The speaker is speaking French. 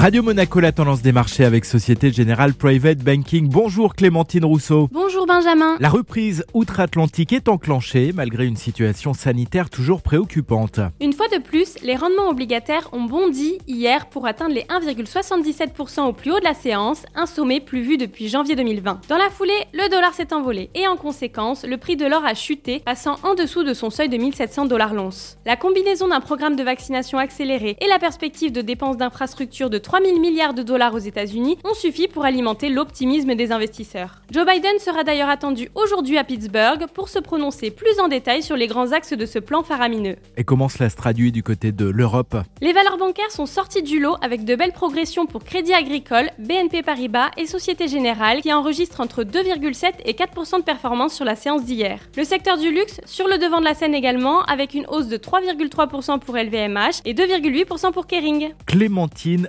Radio Monaco, la tendance des marchés avec Société Générale Private Banking. Bonjour Clémentine Rousseau. Bonjour Benjamin. La reprise outre-Atlantique est enclenchée malgré une situation sanitaire toujours préoccupante. Une fois de plus, les rendements obligataires ont bondi hier pour atteindre les 1,77% au plus haut de la séance, un sommet plus vu depuis janvier 2020. Dans la foulée, le dollar s'est envolé et en conséquence, le prix de l'or a chuté, passant en dessous de son seuil de 1700 dollars l'once. La combinaison d'un programme de vaccination accéléré et la perspective de dépenses d'infrastructures de 3 000 milliards de dollars aux États-Unis ont suffi pour alimenter l'optimisme des investisseurs. Joe Biden sera d'ailleurs attendu aujourd'hui à Pittsburgh pour se prononcer plus en détail sur les grands axes de ce plan faramineux. Et comment cela se traduit du côté de l'Europe? Les valeurs bancaires sont sorties du lot avec de belles progressions pour Crédit Agricole, BNP Paribas et Société Générale qui enregistrent entre 2,7 et 4% de performance sur la séance d'hier. Le secteur du luxe sur le devant de la scène également avec une hausse de 3,3% pour LVMH et 2,8% pour Kering. Clémentine